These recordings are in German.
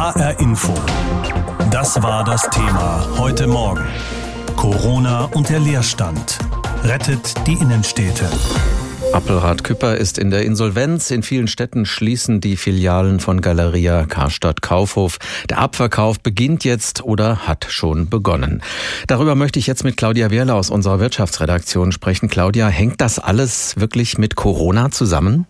HR Info. Das war das Thema heute Morgen. Corona und der Leerstand. Rettet die Innenstädte. Appelrad Küpper ist in der Insolvenz. In vielen Städten schließen die Filialen von Galeria Karstadt Kaufhof. Der Abverkauf beginnt jetzt oder hat schon begonnen. Darüber möchte ich jetzt mit Claudia Wehrle aus unserer Wirtschaftsredaktion sprechen. Claudia, hängt das alles wirklich mit Corona zusammen?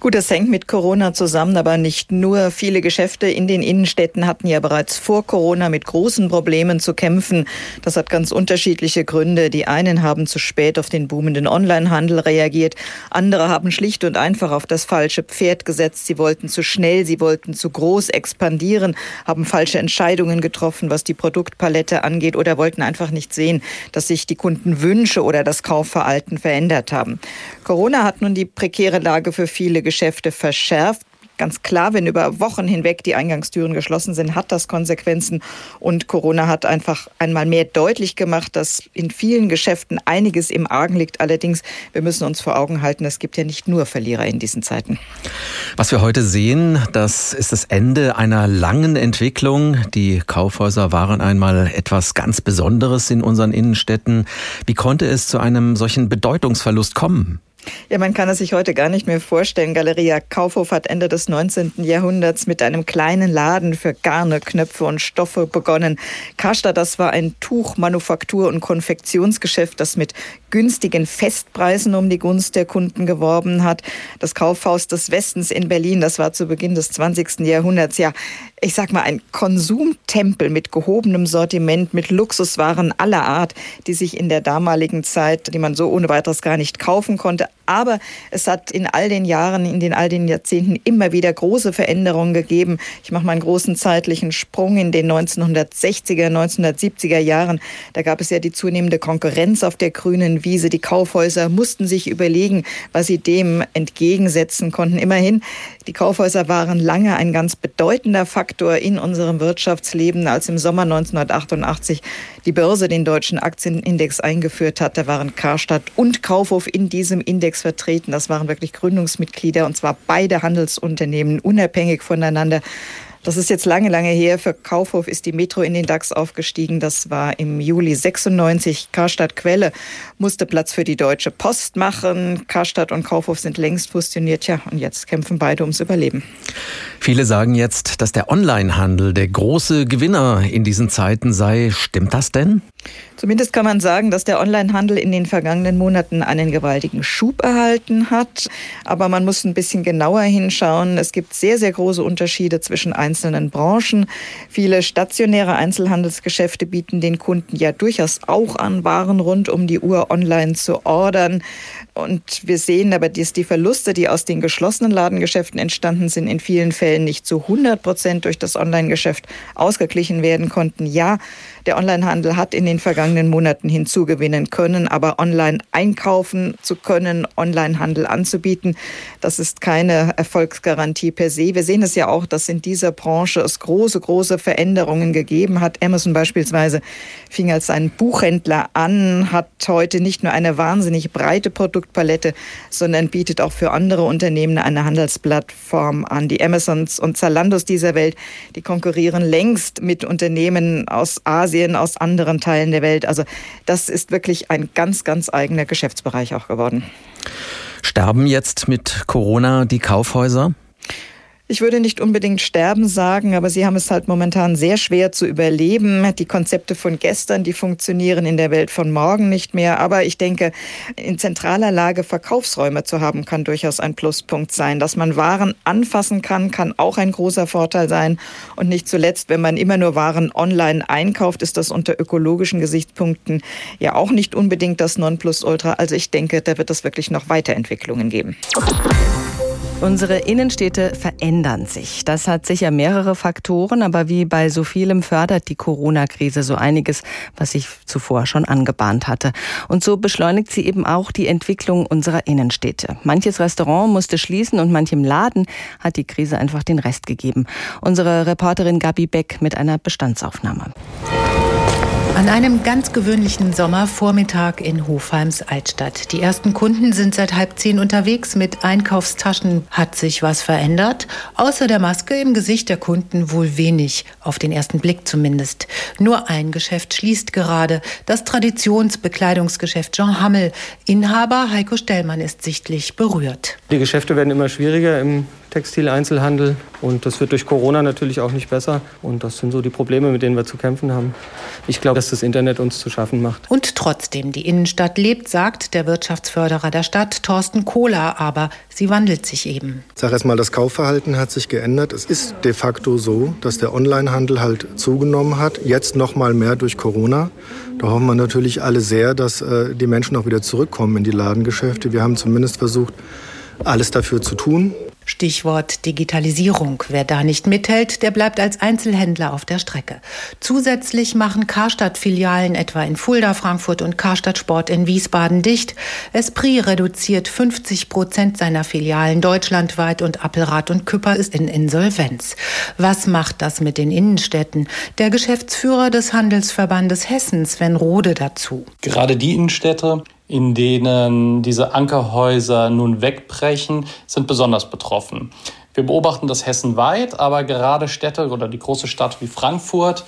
Gut, das hängt mit Corona zusammen, aber nicht nur. Viele Geschäfte in den Innenstädten hatten ja bereits vor Corona mit großen Problemen zu kämpfen. Das hat ganz unterschiedliche Gründe. Die einen haben zu spät auf den boomenden Onlinehandel reagiert. Andere haben schlicht und einfach auf das falsche Pferd gesetzt. Sie wollten zu schnell, sie wollten zu groß expandieren, haben falsche Entscheidungen getroffen, was die Produktpalette angeht oder wollten einfach nicht sehen, dass sich die Kundenwünsche oder das Kaufverhalten verändert haben. Corona hat nun die prekäre Lage für viele Geschäfte verschärft. Ganz klar, wenn über Wochen hinweg die Eingangstüren geschlossen sind, hat das Konsequenzen. Und Corona hat einfach einmal mehr deutlich gemacht, dass in vielen Geschäften einiges im Argen liegt. Allerdings, wir müssen uns vor Augen halten, es gibt ja nicht nur Verlierer in diesen Zeiten. Was wir heute sehen, das ist das Ende einer langen Entwicklung. Die Kaufhäuser waren einmal etwas ganz Besonderes in unseren Innenstädten. Wie konnte es zu einem solchen Bedeutungsverlust kommen? Ja, man kann es sich heute gar nicht mehr vorstellen. Galeria Kaufhof hat Ende des 19. Jahrhunderts mit einem kleinen Laden für Garne, Knöpfe und Stoffe begonnen. Karstadt, das war ein Tuch-, Manufaktur- und Konfektionsgeschäft, das mit günstigen Festpreisen um die Gunst der Kunden geworben hat. Das Kaufhaus des Westens in Berlin, das war zu Beginn des 20. Jahrhunderts ja, ich sag mal, ein Konsumtempel mit gehobenem Sortiment, mit Luxuswaren aller Art, die sich in der damaligen Zeit, die man so ohne weiteres gar nicht kaufen konnte, aber es hat in all den Jahren, in den all den Jahrzehnten immer wieder große Veränderungen gegeben. Ich mache mal einen großen zeitlichen Sprung in den 1960er, 1970er Jahren. Da gab es ja die zunehmende Konkurrenz auf der grünen Wiese. Die Kaufhäuser mussten sich überlegen, was sie dem entgegensetzen konnten. Immerhin, die Kaufhäuser waren lange ein ganz bedeutender Faktor in unserem Wirtschaftsleben. Als im Sommer 1988 die Börse den deutschen Aktienindex eingeführt hat, da waren Karstadt und Kaufhof in diesem Index Index vertreten. Das waren wirklich Gründungsmitglieder und zwar beide Handelsunternehmen unabhängig voneinander. Das ist jetzt lange, lange her. Für Kaufhof ist die Metro in den DAX aufgestiegen. Das war im Juli 96. Karstadt Quelle musste Platz für die Deutsche Post machen. Karstadt und Kaufhof sind längst fusioniert. Ja, und jetzt kämpfen beide ums Überleben. Viele sagen jetzt, dass der Onlinehandel der große Gewinner in diesen Zeiten sei. Stimmt das denn? Zumindest kann man sagen, dass der Onlinehandel in den vergangenen Monaten einen gewaltigen Schub erhalten hat. Aber man muss ein bisschen genauer hinschauen. Es gibt sehr, sehr große Unterschiede zwischen einzelnen Branchen. Viele stationäre Einzelhandelsgeschäfte bieten den Kunden ja durchaus auch an, Waren rund um die Uhr online zu ordern. Und wir sehen aber, dass die Verluste, die aus den geschlossenen Ladengeschäften entstanden sind, in vielen Fällen nicht zu 100 Prozent durch das Online-Geschäft ausgeglichen werden konnten. Ja, der Onlinehandel hat in den vergangenen Monaten hinzugewinnen können, aber online einkaufen zu können, Onlinehandel anzubieten, das ist keine Erfolgsgarantie per se. Wir sehen es ja auch, dass in dieser Branche es große, große Veränderungen gegeben hat. Amazon beispielsweise fing als ein Buchhändler an, hat heute nicht nur eine wahnsinnig breite Produktpalette, sondern bietet auch für andere Unternehmen eine Handelsplattform an. Die Amazons und Zalandos dieser Welt, die konkurrieren längst mit Unternehmen aus Asien, Asien, aus anderen Teilen der Welt. Also das ist wirklich ein ganz, ganz eigener Geschäftsbereich auch geworden. Sterben jetzt mit Corona die Kaufhäuser? Ich würde nicht unbedingt sterben sagen, aber sie haben es halt momentan sehr schwer zu überleben. Die Konzepte von gestern, die funktionieren in der Welt von morgen nicht mehr. Aber ich denke, in zentraler Lage Verkaufsräume zu haben, kann durchaus ein Pluspunkt sein. Dass man Waren anfassen kann, kann auch ein großer Vorteil sein. Und nicht zuletzt, wenn man immer nur Waren online einkauft, ist das unter ökologischen Gesichtspunkten ja auch nicht unbedingt das Nonplusultra. Also ich denke, da wird es wirklich noch Weiterentwicklungen geben. Unsere Innenstädte verändern sich. Das hat sicher mehrere Faktoren, aber wie bei so vielem fördert die Corona-Krise so einiges, was sich zuvor schon angebahnt hatte. Und so beschleunigt sie eben auch die Entwicklung unserer Innenstädte. Manches Restaurant musste schließen und manchem Laden hat die Krise einfach den Rest gegeben. Unsere Reporterin Gabi Beck mit einer Bestandsaufnahme. An einem ganz gewöhnlichen Sommervormittag in Hofheims Altstadt. Die ersten Kunden sind seit halb zehn unterwegs. Mit Einkaufstaschen hat sich was verändert. Außer der Maske im Gesicht der Kunden wohl wenig, auf den ersten Blick zumindest. Nur ein Geschäft schließt gerade. Das Traditionsbekleidungsgeschäft Jean Hammel. Inhaber Heiko Stellmann ist sichtlich berührt. Die Geschäfte werden immer schwieriger im Textileinzelhandel. Und das wird durch Corona natürlich auch nicht besser. Und das sind so die Probleme, mit denen wir zu kämpfen haben. Ich glaube, dass das Internet uns zu schaffen macht. Und trotzdem, die Innenstadt lebt, sagt der Wirtschaftsförderer der Stadt, Thorsten Kohler. Aber sie wandelt sich eben. Ich sage erst mal, das Kaufverhalten hat sich geändert. Es ist de facto so, dass der Onlinehandel halt zugenommen hat. Jetzt noch mal mehr durch Corona. Da hoffen wir natürlich alle sehr, dass äh, die Menschen auch wieder zurückkommen in die Ladengeschäfte. Wir haben zumindest versucht, alles dafür zu tun. Stichwort Digitalisierung. Wer da nicht mithält, der bleibt als Einzelhändler auf der Strecke. Zusätzlich machen Karstadt-Filialen etwa in Fulda, Frankfurt und Karstadt Sport in Wiesbaden dicht. Esprit reduziert 50 Prozent seiner Filialen deutschlandweit und Appelrad und Küpper ist in Insolvenz. Was macht das mit den Innenstädten? Der Geschäftsführer des Handelsverbandes Hessen, Sven Rode, dazu. Gerade die Innenstädte, in denen diese Ankerhäuser nun wegbrechen, sind besonders betroffen. Wir beobachten das hessenweit, aber gerade Städte oder die große Stadt wie Frankfurt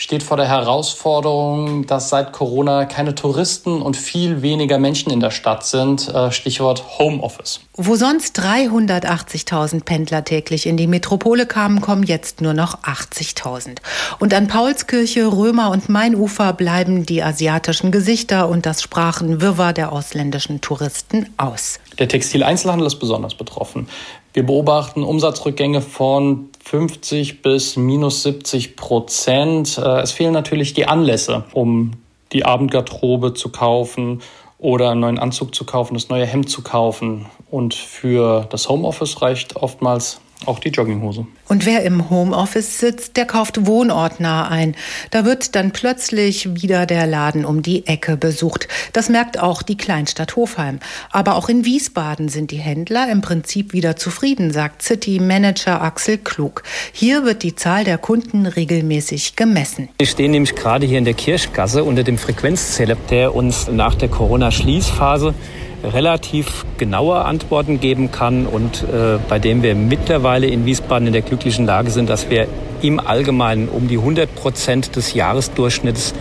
steht vor der Herausforderung, dass seit Corona keine Touristen und viel weniger Menschen in der Stadt sind. Äh, Stichwort Homeoffice. Wo sonst 380.000 Pendler täglich in die Metropole kamen, kommen jetzt nur noch 80.000. Und an Paulskirche, Römer und Mainufer bleiben die asiatischen Gesichter und das Sprachenwirrwarr der ausländischen Touristen aus. Der Textileinzelhandel ist besonders betroffen. Wir beobachten Umsatzrückgänge von 50 bis minus 70 Prozent. Äh, es fehlen natürlich die Anlässe, um die Abendgarderobe zu kaufen oder einen neuen Anzug zu kaufen, das neue Hemd zu kaufen. Und für das Homeoffice reicht oftmals auch die Jogginghose. Und wer im Homeoffice sitzt, der kauft wohnortnah ein. Da wird dann plötzlich wieder der Laden um die Ecke besucht. Das merkt auch die Kleinstadt Hofheim. Aber auch in Wiesbaden sind die Händler im Prinzip wieder zufrieden, sagt City Manager Axel Klug. Hier wird die Zahl der Kunden regelmäßig gemessen. Wir stehen nämlich gerade hier in der Kirchgasse unter dem Frequenzzähler, der uns nach der Corona-Schließphase relativ genaue Antworten geben kann und äh, bei dem wir mittlerweile in Wiesbaden in der glücklichen Lage sind, dass wir im Allgemeinen um die 100 Prozent des Jahresdurchschnitts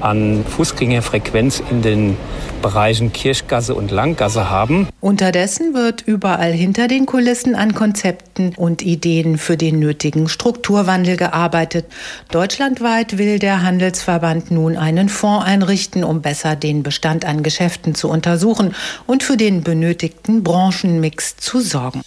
an Fußgängerfrequenz in den Bereichen Kirchgasse und Langgasse haben. Unterdessen wird überall hinter den Kulissen an Konzepten und Ideen für den nötigen Strukturwandel gearbeitet. Deutschlandweit will der Handelsverband nun einen Fonds einrichten, um besser den Bestand an Geschäften zu untersuchen und für den benötigten Branchenmix zu sorgen.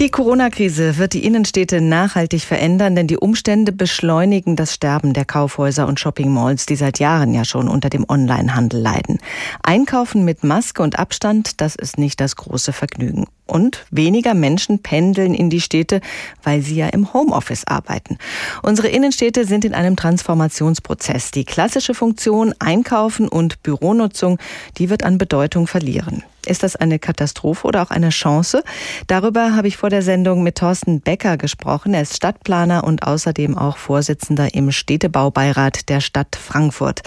Die Corona-Krise wird die Innenstädte nachhaltig verändern, denn die Umstände beschleunigen das Sterben der Kaufhäuser und Shopping-Malls, die seit Jahren ja schon unter dem Onlinehandel leiden. Einkaufen mit Maske und Abstand, das ist nicht das große Vergnügen. Und weniger Menschen pendeln in die Städte, weil sie ja im Homeoffice arbeiten. Unsere Innenstädte sind in einem Transformationsprozess. Die klassische Funktion Einkaufen und Büronutzung, die wird an Bedeutung verlieren. Ist das eine Katastrophe oder auch eine Chance? Darüber habe ich vor der Sendung mit Thorsten Becker gesprochen. Er ist Stadtplaner und außerdem auch Vorsitzender im Städtebaubeirat der Stadt Frankfurt.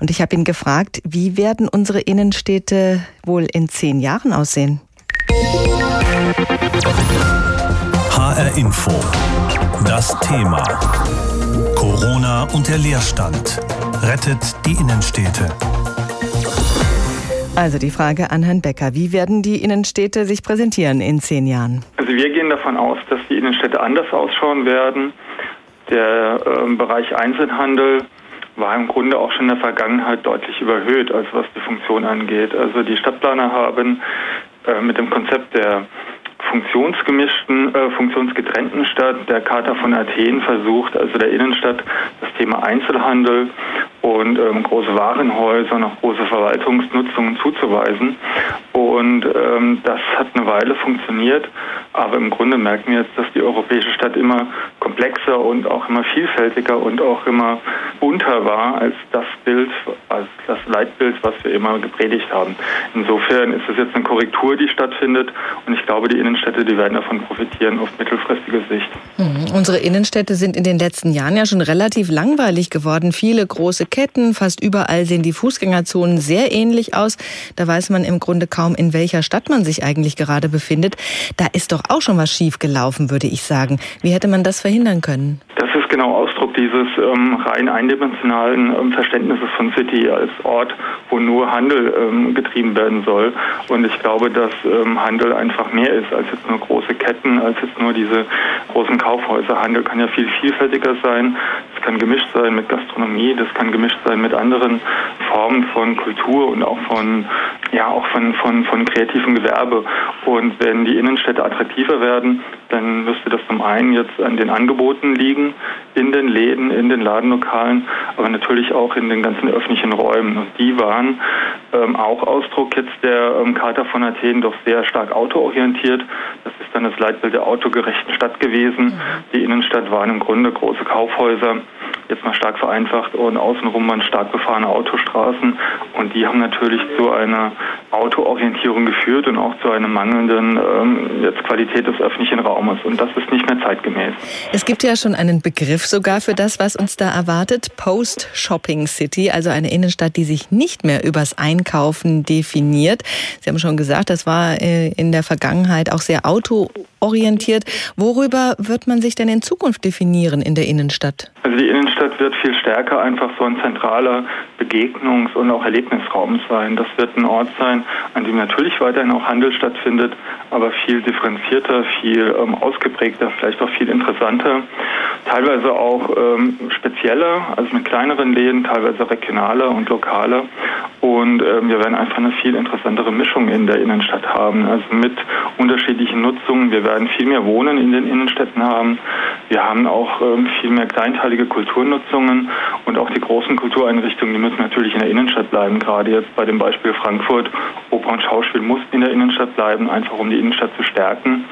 Und ich habe ihn gefragt, wie werden unsere Innenstädte wohl in zehn Jahren aussehen? HR Info. Das Thema. Corona und der Leerstand. Rettet die Innenstädte. Also die Frage an Herrn Becker. Wie werden die Innenstädte sich präsentieren in zehn Jahren? Also wir gehen davon aus, dass die Innenstädte anders ausschauen werden. Der äh, Bereich Einzelhandel war im Grunde auch schon in der Vergangenheit deutlich überhöht, als was die Funktion angeht. Also die Stadtplaner haben äh, mit dem Konzept der funktionsgemischten, äh, funktionsgetrennten Stadt, der Charta von Athen versucht, also der Innenstadt, das Thema Einzelhandel und ähm, große Warenhäuser auch große Verwaltungsnutzungen zuzuweisen. Und ähm, das hat eine Weile funktioniert, aber im Grunde merken wir jetzt, dass die europäische Stadt immer komplexer und auch immer vielfältiger und auch immer bunter war als das Bild, als das Leitbild, was wir immer gepredigt haben. Insofern ist es jetzt eine Korrektur, die stattfindet und ich glaube, die Innenstädte, die werden davon profitieren auf mittelfristige Sicht. Mhm. Unsere Innenstädte sind in den letzten Jahren ja schon relativ langweilig geworden. Viele große Ketten, fast überall sehen die Fußgängerzonen sehr ähnlich aus. Da weiß man im Grunde kaum, in welcher Stadt man sich eigentlich gerade befindet. Da ist doch auch schon was schief gelaufen, würde ich sagen. Wie hätte man das verhindern können? Das ist genau Ausdruck dieses ähm, rein eindimensionalen ähm, Verständnisses von City als Ort, wo nur Handel ähm, getrieben werden soll. Und ich glaube, dass ähm, Handel einfach mehr ist als jetzt nur große Ketten, als jetzt nur diese großen Kaufhäuser. Handel kann ja viel vielfältiger sein. Es kann gemischt sein mit Gastronomie, das kann gemischt sein mit anderen Formen von Kultur und auch von ja auch von, von, von kreativem Gewerbe. Und wenn die Innenstädte attraktiver werden, dann müsste das zum einen jetzt an den Angeboten liegen, in den Läden, in den Ladenlokalen, aber natürlich auch in den ganzen öffentlichen Räumen. Und die waren ähm, auch Ausdruck jetzt der ähm, Charta von Athen doch sehr stark autoorientiert. Das ist dann das Leitbild der autogerechten Stadt gewesen. Mhm. Die Innenstadt waren im Grunde große Kaufhäuser, jetzt mal stark vereinfacht und außenrum waren stark befahrene Autostraßen und die haben natürlich zu einer Autoorientierung geführt und auch zu einer mangelnden ähm, jetzt Qualität des öffentlichen Raumes und das ist nicht mehr zeitgemäß. Es gibt ja schon einen Begriff sogar für das, was uns da erwartet, Post-Shopping City, also eine Innenstadt, die sich nicht mehr übers Einkaufen definiert. Sie haben schon gesagt, das war äh, in der Vergangenheit auch sehr autoorientiert. Worüber wird man sich denn in Zukunft definieren in der Innenstadt? Also die Innenstadt wird viel stärker einfach so ein zentraler Begegnungs- und auch Erlebnisraum sein. Das wird ein Ort sein, an dem natürlich weiterhin auch Handel stattfindet, aber viel differenzierter, viel ähm, ausgeprägter, vielleicht auch viel interessanter. Teilweise auch ähm, spezieller, also mit kleineren Läden, teilweise regionaler und lokaler. Und ähm, wir werden einfach eine viel interessantere Mischung in der Innenstadt haben, also mit unterschiedlichen Nutzungen. Wir werden viel mehr Wohnen in den Innenstädten haben. Wir haben auch ähm, viel mehr kleinteilige Kulturnutzungen und auch die großen Kultureinrichtungen, die müssen natürlich in der Innenstadt bleiben. Gerade jetzt bei dem Beispiel Frankfurt, Oper und Schauspiel muss in der Innenstadt bleiben, einfach um die Innenstadt zu stärken.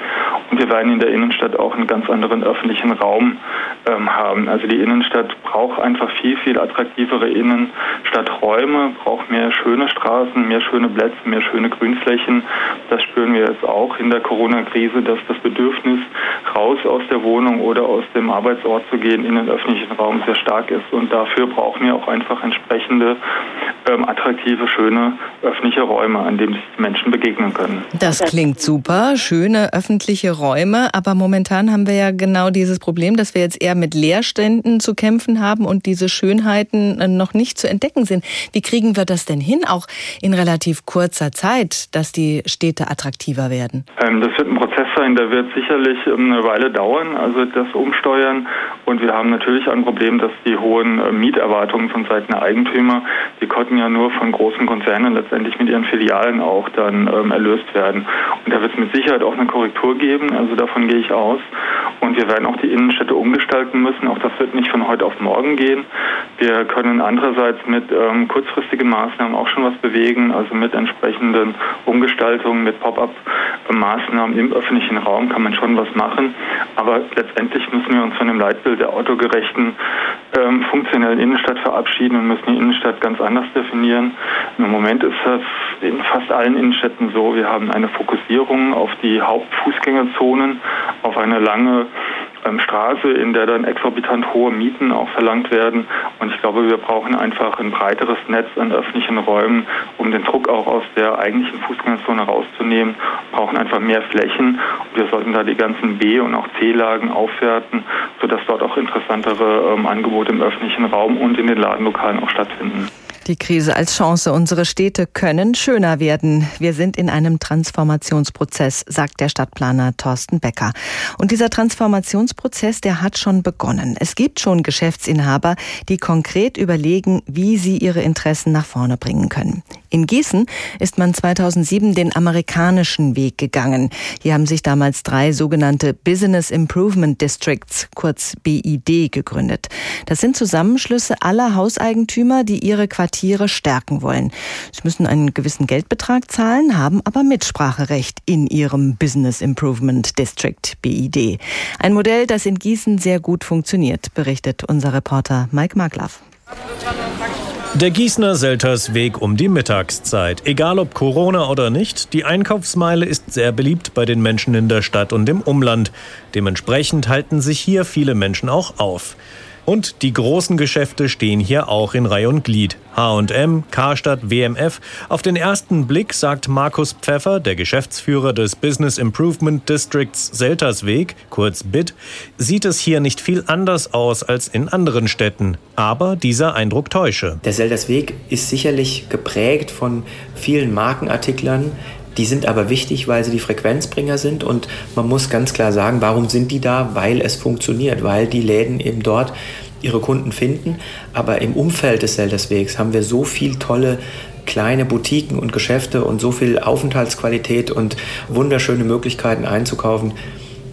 Und wir werden in der Innenstadt auch einen ganz anderen öffentlichen Raum ähm, haben. Also die Innenstadt braucht einfach viel, viel attraktivere Innenstadträume, braucht mehr schöne Straßen, mehr schöne Plätze, mehr schöne Grünflächen. Das spüren wir jetzt auch in der Corona-Krise, dass das Bedürfnis, raus aus der Wohnung oder aus dem Arbeitsort zu gehen, in den öffentlichen Raum sehr stark ist. Und dafür brauchen wir auch einfach entsprechende ähm, attraktive, schöne öffentliche Räume, an denen sich die Menschen begegnen können. Das klingt super, schöne öffentliche Räume, aber momentan haben wir ja genau dieses Problem, dass wir jetzt eher mit Leerständen zu kämpfen haben und diese Schönheiten äh, noch nicht zu entdecken sind. Wie kriegen wir das denn hin, auch in relativ kurzer Zeit, dass die Städte attraktiver werden? Ähm, das wird ein Prozess sein, der wird sicherlich ähm, eine Weile dauern, also das Umsteuern. Und wir haben natürlich ein Problem, dass die hohen äh, Mieterwartungen von Seiten der Eigentümer, die konnten ja nur von großen Konzernen letztendlich mit ihren Filialen auch dann ähm, erlöst werden. Und da wird es mit Sicherheit auch eine Korrektur geben, also davon gehe ich aus. Und wir werden auch die Innenstädte umgestalten müssen. Auch das wird nicht von heute auf morgen gehen. Wir können andererseits mit ähm, kurzfristigen Maßnahmen auch schon was bewegen, also mit entsprechenden Umgestaltungen, mit Pop-up-Maßnahmen im öffentlichen Raum kann man schon was machen. Aber letztendlich müssen wir uns von dem Leitbild der autogerechten, ähm, funktionellen Innenstadt verabschieden und müssen die Innenstadt ganz anders definieren. Im Moment ist das in fast allen Innenstädten so. Wir haben eine Fokussierung auf die Hauptfußgängerzonen, auf eine lange Straße, in der dann exorbitant hohe Mieten auch verlangt werden. Und ich glaube, wir brauchen einfach ein breiteres Netz an öffentlichen Räumen, um den Druck auch aus der eigentlichen Fußgängerzone rauszunehmen. Wir brauchen einfach mehr Flächen. Und wir sollten da die ganzen B- und auch C-Lagen aufwerten, sodass dort auch interessantere ähm, Angebote im öffentlichen Raum und in den Ladenlokalen auch stattfinden. Die Krise als Chance. Unsere Städte können schöner werden. Wir sind in einem Transformationsprozess, sagt der Stadtplaner Thorsten Becker. Und dieser Transformationsprozess, der hat schon begonnen. Es gibt schon Geschäftsinhaber, die konkret überlegen, wie sie ihre Interessen nach vorne bringen können. In Gießen ist man 2007 den amerikanischen Weg gegangen. Hier haben sich damals drei sogenannte Business Improvement Districts, kurz BID, gegründet. Das sind Zusammenschlüsse aller Hauseigentümer, die ihre Quartiere stärken wollen. Sie müssen einen gewissen Geldbetrag zahlen, haben aber Mitspracherecht in ihrem Business Improvement District BID. Ein Modell, das in Gießen sehr gut funktioniert, berichtet unser Reporter Mike Maglaff. Der Gießener Seltersweg um die Mittagszeit. Egal ob Corona oder nicht, die Einkaufsmeile ist sehr beliebt bei den Menschen in der Stadt und im Umland. Dementsprechend halten sich hier viele Menschen auch auf. Und die großen Geschäfte stehen hier auch in Reihe und Glied. H&M, Karstadt, WMF. Auf den ersten Blick sagt Markus Pfeffer, der Geschäftsführer des Business Improvement Districts Seltersweg, kurz BIT, sieht es hier nicht viel anders aus als in anderen Städten. Aber dieser Eindruck täusche. Der Seltersweg ist sicherlich geprägt von vielen Markenartiklern, die sind aber wichtig, weil sie die Frequenzbringer sind und man muss ganz klar sagen, warum sind die da? Weil es funktioniert, weil die Läden eben dort ihre Kunden finden. Aber im Umfeld des Selterswegs haben wir so viel tolle kleine Boutiquen und Geschäfte und so viel Aufenthaltsqualität und wunderschöne Möglichkeiten einzukaufen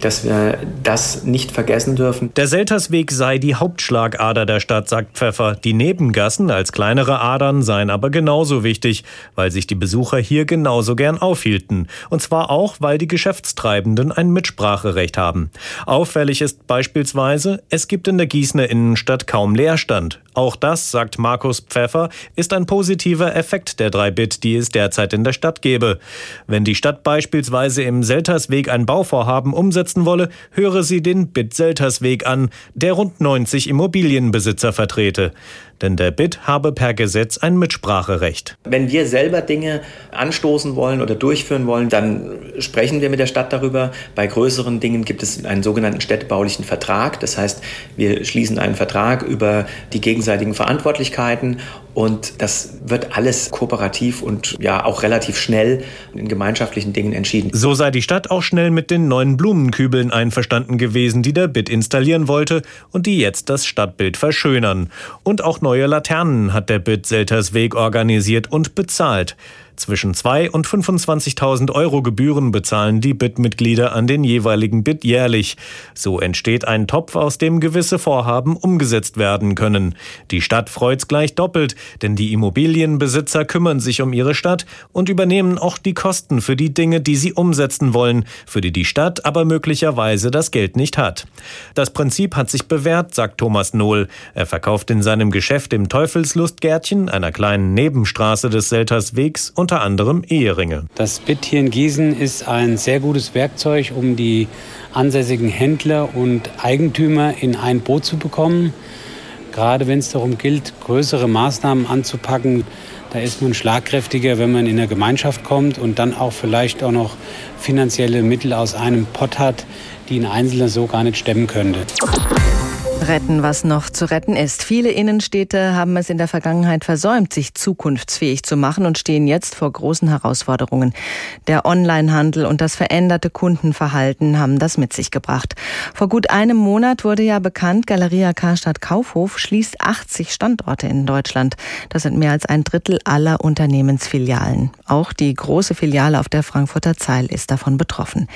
dass wir das nicht vergessen dürfen. Der Seltersweg sei die Hauptschlagader der Stadt, sagt Pfeffer. Die Nebengassen als kleinere Adern seien aber genauso wichtig, weil sich die Besucher hier genauso gern aufhielten. Und zwar auch, weil die Geschäftstreibenden ein Mitspracherecht haben. Auffällig ist beispielsweise, es gibt in der Gießener Innenstadt kaum Leerstand. Auch das, sagt Markus Pfeffer, ist ein positiver Effekt der 3-Bit, die es derzeit in der Stadt gebe. Wenn die Stadt beispielsweise im Seltersweg ein Bauvorhaben umsetzen wolle, höre sie den Bit-Seltersweg an, der rund 90 Immobilienbesitzer vertrete denn der BIT habe per Gesetz ein Mitspracherecht. Wenn wir selber Dinge anstoßen wollen oder durchführen wollen, dann sprechen wir mit der Stadt darüber. Bei größeren Dingen gibt es einen sogenannten städtebaulichen Vertrag. Das heißt, wir schließen einen Vertrag über die gegenseitigen Verantwortlichkeiten und das wird alles kooperativ und ja auch relativ schnell in gemeinschaftlichen Dingen entschieden. So sei die Stadt auch schnell mit den neuen Blumenkübeln einverstanden gewesen, die der BIT installieren wollte und die jetzt das Stadtbild verschönern. Und auch neue Laternen hat der BIT Seltersweg organisiert und bezahlt. Zwischen 2 und 25.000 Euro Gebühren bezahlen die BIT-Mitglieder an den jeweiligen BIT jährlich. So entsteht ein Topf, aus dem gewisse Vorhaben umgesetzt werden können. Die Stadt freut's gleich doppelt, denn die Immobilienbesitzer kümmern sich um ihre Stadt und übernehmen auch die Kosten für die Dinge, die sie umsetzen wollen, für die die Stadt aber möglicherweise das Geld nicht hat. Das Prinzip hat sich bewährt, sagt Thomas Nohl. Er verkauft in seinem Geschäft im Teufelslustgärtchen, einer kleinen Nebenstraße des Selterswegs, unter anderem Eheringe. Das BIT hier in Gießen ist ein sehr gutes Werkzeug, um die ansässigen Händler und Eigentümer in ein Boot zu bekommen. Gerade wenn es darum gilt, größere Maßnahmen anzupacken, da ist man schlagkräftiger, wenn man in der Gemeinschaft kommt und dann auch vielleicht auch noch finanzielle Mittel aus einem Pott hat, die ein Einzelner so gar nicht stemmen könnte. Retten, was noch zu retten ist. Viele Innenstädte haben es in der Vergangenheit versäumt, sich zukunftsfähig zu machen und stehen jetzt vor großen Herausforderungen. Der Onlinehandel und das veränderte Kundenverhalten haben das mit sich gebracht. Vor gut einem Monat wurde ja bekannt, Galeria Karstadt Kaufhof schließt 80 Standorte in Deutschland. Das sind mehr als ein Drittel aller Unternehmensfilialen. Auch die große Filiale auf der Frankfurter Zeil ist davon betroffen.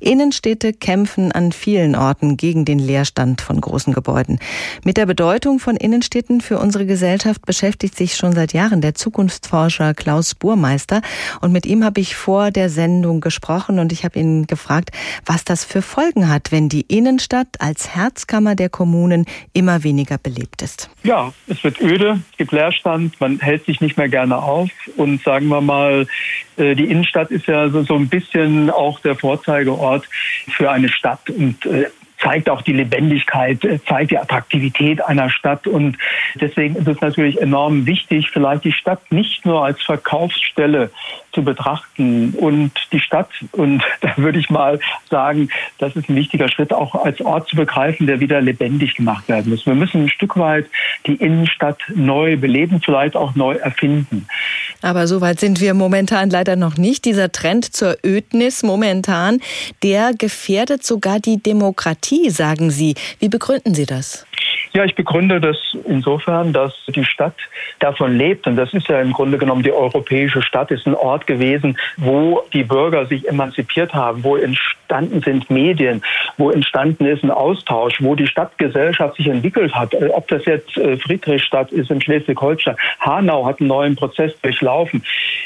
Innenstädte kämpfen an vielen Orten gegen den Leerstand von großen Gebäuden. Gebäuden. Mit der Bedeutung von Innenstädten für unsere Gesellschaft beschäftigt sich schon seit Jahren der Zukunftsforscher Klaus Burmeister. Und mit ihm habe ich vor der Sendung gesprochen und ich habe ihn gefragt, was das für Folgen hat, wenn die Innenstadt als Herzkammer der Kommunen immer weniger belebt ist. Ja, es wird öde, es gibt Leerstand, man hält sich nicht mehr gerne auf und sagen wir mal, äh, die Innenstadt ist ja so, ein bisschen auch der Vorzeigeort für eine Stadt und äh, zeigt auch die Lebendigkeit, äh, zeigt die Attraktivität einer Stadt. Und deswegen ist es natürlich enorm wichtig, vielleicht die Stadt nicht nur als Verkaufsstelle zu betrachten und die Stadt, und da würde ich mal sagen, das ist ein wichtiger Schritt, auch als Ort zu begreifen, der wieder lebendig gemacht werden muss. Wir müssen ein Stück weit die Innenstadt neu beleben, vielleicht auch neu erfinden. Aber so weit sind wir momentan leider noch nicht. Dieser Trend zur Ödnis momentan, der gefährdet sogar die Demokratie, sagen Sie. Wie begründen Sie das? Ja, ich begründe das insofern, dass die Stadt davon lebt. Und das ist ja im Grunde genommen die europäische Stadt, ist ein Ort gewesen, wo die Bürger sich emanzipiert haben, wo entstanden sind Medien, wo entstanden ist ein Austausch, wo die Stadtgesellschaft sich entwickelt hat. Ob das jetzt äh, Friedrichstadt ist in Schleswig-Holstein, Hanau hat einen neuen Prozess durchlaufen.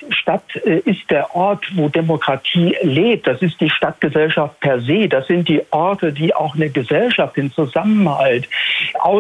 Stadt äh, ist der Ort, wo Demokratie lebt. Das ist die Stadtgesellschaft per se. Das sind die Orte, die auch eine Gesellschaft, den Zusammenhalt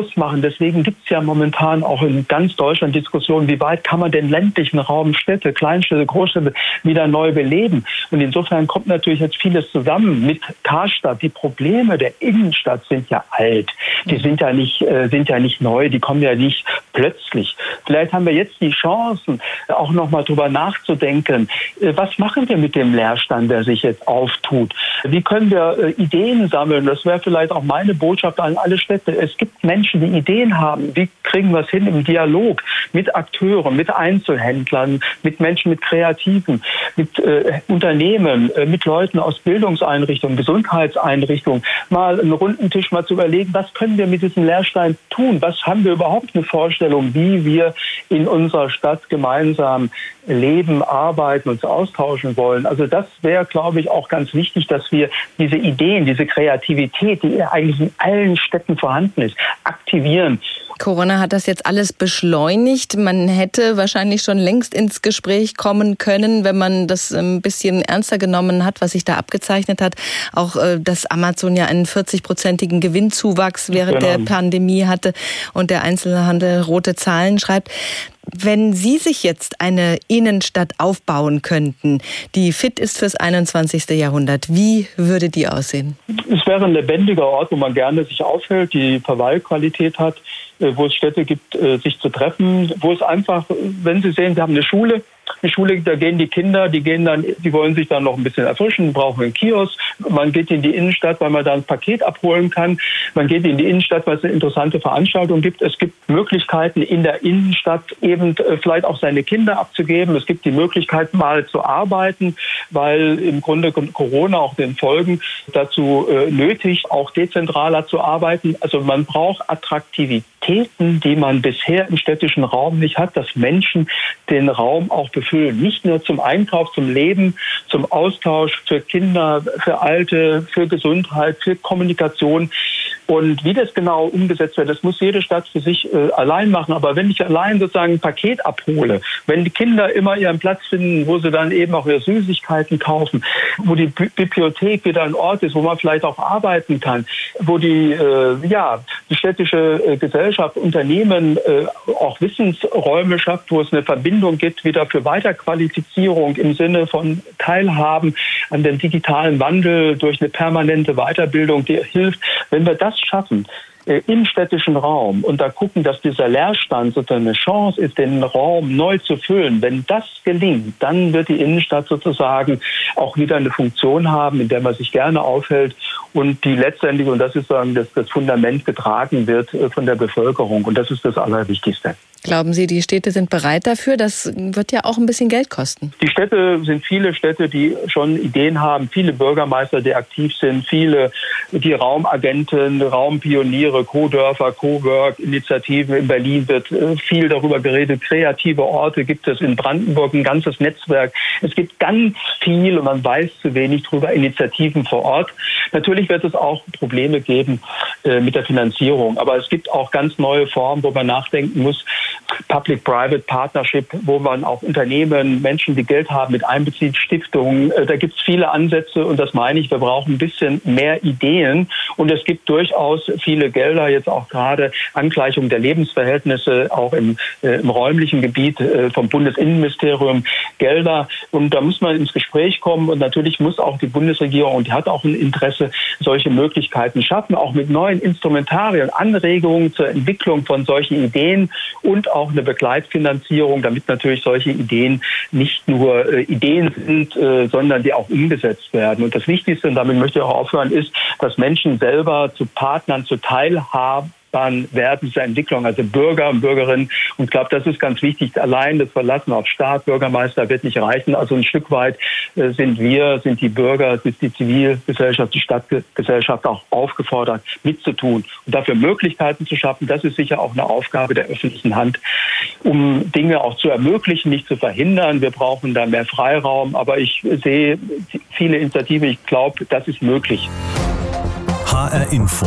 ausmachen. Deswegen gibt es ja momentan auch in ganz Deutschland Diskussionen, wie weit kann man den ländlichen Raum, Städte, Kleinstädte, Großstädte wieder neu beleben. Und insofern kommt natürlich jetzt vieles zusammen mit Karstadt. Die Probleme der Innenstadt sind ja alt. Die sind ja nicht, äh, sind ja nicht neu. Die kommen ja nicht plötzlich. Vielleicht haben wir jetzt die Chancen, auch nochmal drüber nachzudenken. Äh, was machen wir mit dem Leerstand, der sich jetzt auftut? Wie können wir äh, Ideen sammeln? Das wäre vielleicht auch meine Botschaft an alle Städte. Es gibt Menschen, die Ideen haben. Wie kriegen wir es hin im Dialog mit Akteuren, mit Einzelhändlern, mit Menschen, mit Kreativen, mit äh, Unternehmen, äh, mit Leuten aus Bildungseinrichtungen, Gesundheitseinrichtungen, mal einen runden Tisch mal zu überlegen, was können wir mit diesem Leerstein tun? Was haben wir überhaupt eine Vorstellung, wie wir in unserer Stadt gemeinsam leben, arbeiten, uns austauschen wollen. Also das wäre, glaube ich, auch ganz wichtig, dass wir diese Ideen, diese Kreativität, die eigentlich in allen Städten vorhanden ist, aktivieren. Corona hat das jetzt alles beschleunigt. Man hätte wahrscheinlich schon längst ins Gespräch kommen können, wenn man das ein bisschen ernster genommen hat, was sich da abgezeichnet hat. Auch, äh, dass Amazon ja einen 40-prozentigen Gewinnzuwachs während genau. der Pandemie hatte und der Einzelhandel rote Zahlen schreibt. Wenn Sie sich jetzt eine Innenstadt aufbauen könnten, die fit ist fürs 21. Jahrhundert, wie würde die aussehen? Es wäre ein lebendiger Ort, wo man gerne sich aufhält, die Verweilqualität hat, äh, wo es Städte gibt, äh, sich zu treffen, wo es einfach, wenn Sie sehen, Sie haben eine Schule, eine Schule, da gehen die Kinder, die gehen dann, die wollen sich dann noch ein bisschen erfrischen, brauchen einen Kiosk. Man geht in die Innenstadt, weil man da ein Paket abholen kann. Man geht in die Innenstadt, weil es eine interessante Veranstaltung gibt. Es gibt Möglichkeiten in der Innenstadt eben äh, vielleicht auch seine Kinder abzugeben. Es gibt die Möglichkeit mal zu arbeiten, weil im Grunde Corona auch den Folgen dazu äh, nötig, auch dezentraler zu arbeiten. Also man braucht Attraktivitäten, die man bisher im städtischen Raum nicht hat, dass Menschen den Raum auch befüllen. Nicht nur zum Einkauf, zum Leben, zum Austausch für Kinder, für Alte, für Gesundheit, für Kommunikation. Und wie das genau umgesetzt wird, das muss jede Stadt für sich äh, allein machen. Aber wenn ich allein sozusagen ein Paket abhole, wenn die Kinder immer ihren Platz finden, wo sie dann eben auch ihre Süßigkeiten kaufen, wo die Bi Bibliothek wieder ein Ort ist, wo man vielleicht auch arbeiten kann, wo die, äh, ja, die städtische äh, Gesellschaft, Unternehmen äh, auch Wissensräume schafft, wo es eine Verbindung gibt wieder für Weiterqualifizierung im Sinne von Teilhaben an dem digitalen Wandel durch eine permanente Weiterbildung, die hilft, wenn wir das schaffen, äh, im städtischen Raum und da gucken, dass dieser Leerstand sozusagen eine Chance ist, den Raum neu zu füllen. Wenn das gelingt, dann wird die Innenstadt sozusagen auch wieder eine Funktion haben, in der man sich gerne aufhält und die letztendlich, und das ist sagen, das, das Fundament getragen wird äh, von der Bevölkerung. Und das ist das Allerwichtigste. Glauben Sie, die Städte sind bereit dafür? Das wird ja auch ein bisschen Geld kosten. Die Städte sind viele Städte, die schon Ideen haben, viele Bürgermeister, die aktiv sind, viele, die Raumagenten, Raumpioniere, Co-Dörfer, Co-Work-Initiativen. In Berlin wird äh, viel darüber geredet. Kreative Orte gibt es in Brandenburg, ein ganzes Netzwerk. Es gibt ganz viel und man weiß zu wenig darüber, Initiativen vor Ort. Natürlich wird es auch Probleme geben äh, mit der Finanzierung, aber es gibt auch ganz neue Formen, wo man nachdenken muss, Public-Private Partnership, wo man auch Unternehmen, Menschen, die Geld haben, mit einbezieht, Stiftungen. Äh, da gibt es viele Ansätze und das meine ich, wir brauchen ein bisschen mehr Ideen. Und es gibt durchaus viele Gelder, jetzt auch gerade Angleichung der Lebensverhältnisse, auch im, äh, im räumlichen Gebiet äh, vom Bundesinnenministerium Gelder. Und da muss man ins Gespräch kommen und natürlich muss auch die Bundesregierung, und die hat auch ein Interesse, solche Möglichkeiten schaffen, auch mit neuen Instrumentarien, Anregungen zur Entwicklung von solchen Ideen und auch eine Begleitfinanzierung, damit natürlich solche Ideen nicht nur äh, Ideen sind, äh, sondern die auch umgesetzt werden. Und das Wichtigste, und damit möchte ich auch aufhören, ist, dass Menschen selber zu Partnern, zu Teilhaben belastbaren Werten zur Entwicklung, also Bürger und Bürgerinnen. Und ich glaube, das ist ganz wichtig. Allein das Verlassen auf Staat, Bürgermeister wird nicht reichen. Also ein Stück weit äh, sind wir, sind die Bürger, ist die Zivilgesellschaft, die Stadtgesellschaft auch aufgefordert, mitzutun und dafür Möglichkeiten zu schaffen. Das ist sicher auch eine Aufgabe der öffentlichen Hand, um Dinge auch zu ermöglichen, nicht zu verhindern. Wir brauchen da mehr Freiraum. Aber ich sehe viele Initiativen. Ich glaube, das ist möglich. HR Info.